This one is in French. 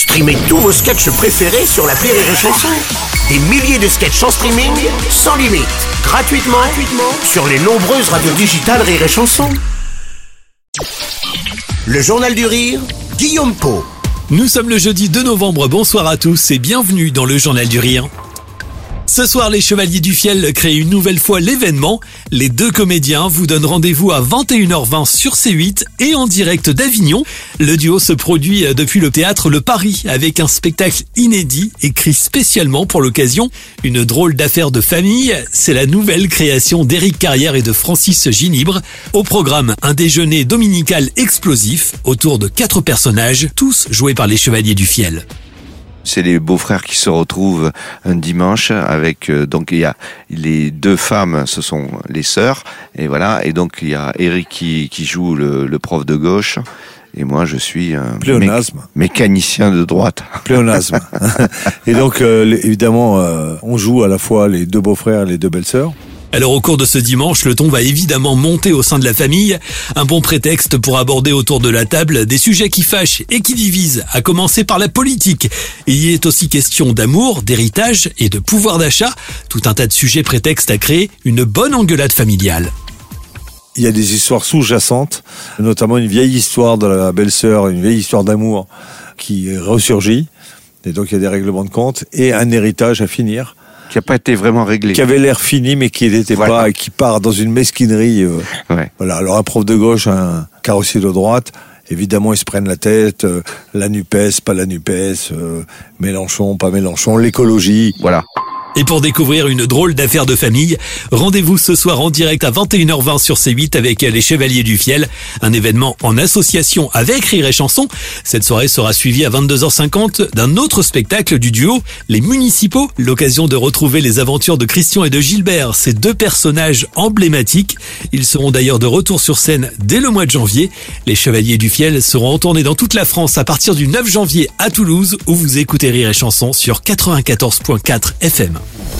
Streamez tous vos sketchs préférés sur la Rire et Chanson. Des milliers de sketchs en streaming, sans limite, gratuitement, gratuitement sur les nombreuses radios digitales Rire et Chanson. Le Journal du Rire, Guillaume Po. Nous sommes le jeudi 2 novembre, bonsoir à tous et bienvenue dans le Journal du Rire. Ce soir, les Chevaliers du Fiel créent une nouvelle fois l'événement. Les deux comédiens vous donnent rendez-vous à 21h20 sur C8 et en direct d'Avignon. Le duo se produit depuis le théâtre Le Paris avec un spectacle inédit écrit spécialement pour l'occasion. Une drôle d'affaire de famille, c'est la nouvelle création d'Éric Carrière et de Francis Ginibre. Au programme, un déjeuner dominical explosif autour de quatre personnages, tous joués par les Chevaliers du Fiel. C'est les beaux-frères qui se retrouvent un dimanche avec euh, donc il y a les deux femmes, ce sont les sœurs et voilà et donc il y a Eric qui, qui joue le, le prof de gauche et moi je suis un Pléonasme. mé- mécanicien de droite. Pléonasme. et donc, euh, évidemment, euh, on joue à la fois les deux beaux-frères et les deux belles-sœurs. Alors au cours de ce dimanche, le ton va évidemment monter au sein de la famille, un bon prétexte pour aborder autour de la table des sujets qui fâchent et qui divisent, à commencer par la politique. Il y est aussi question d'amour, d'héritage et de pouvoir d'achat, tout un tas de sujets prétextes à créer une bonne engueulade familiale. Il y a des histoires sous-jacentes, notamment une vieille histoire de la belle-sœur, une vieille histoire d'amour qui ressurgit. Et donc, il y a des règlements de compte et un héritage à finir Qui a pas été vraiment réglé. qui avait l'air fini, mais qui n'était Voilà. pas, et qui part dans une mesquinerie. euh, Ouais. Voilà, alors un prof de gauche, un carrossier de droite, évidemment ils se prennent la tête, euh, la NUPES, pas la NUPES, euh, Mélenchon, pas Mélenchon, l'écologie. Voilà. Et pour découvrir une drôle d'affaire de famille, rendez-vous ce soir en direct à 21h20 sur C8 avec les Chevaliers du Fiel, un événement en association avec Rire et Chanson. Cette soirée sera suivie à 22h50 d'un autre spectacle du duo, Les Municipaux, l'occasion de retrouver les aventures de Christian et de Gilbert, ces deux personnages emblématiques. Ils seront d'ailleurs de retour sur scène dès le mois de janvier. Les Chevaliers du Fiel seront en tournée dans toute la France à partir du 9 janvier à Toulouse où vous écoutez Rire et Chanson sur 94.4 FM. Ghana.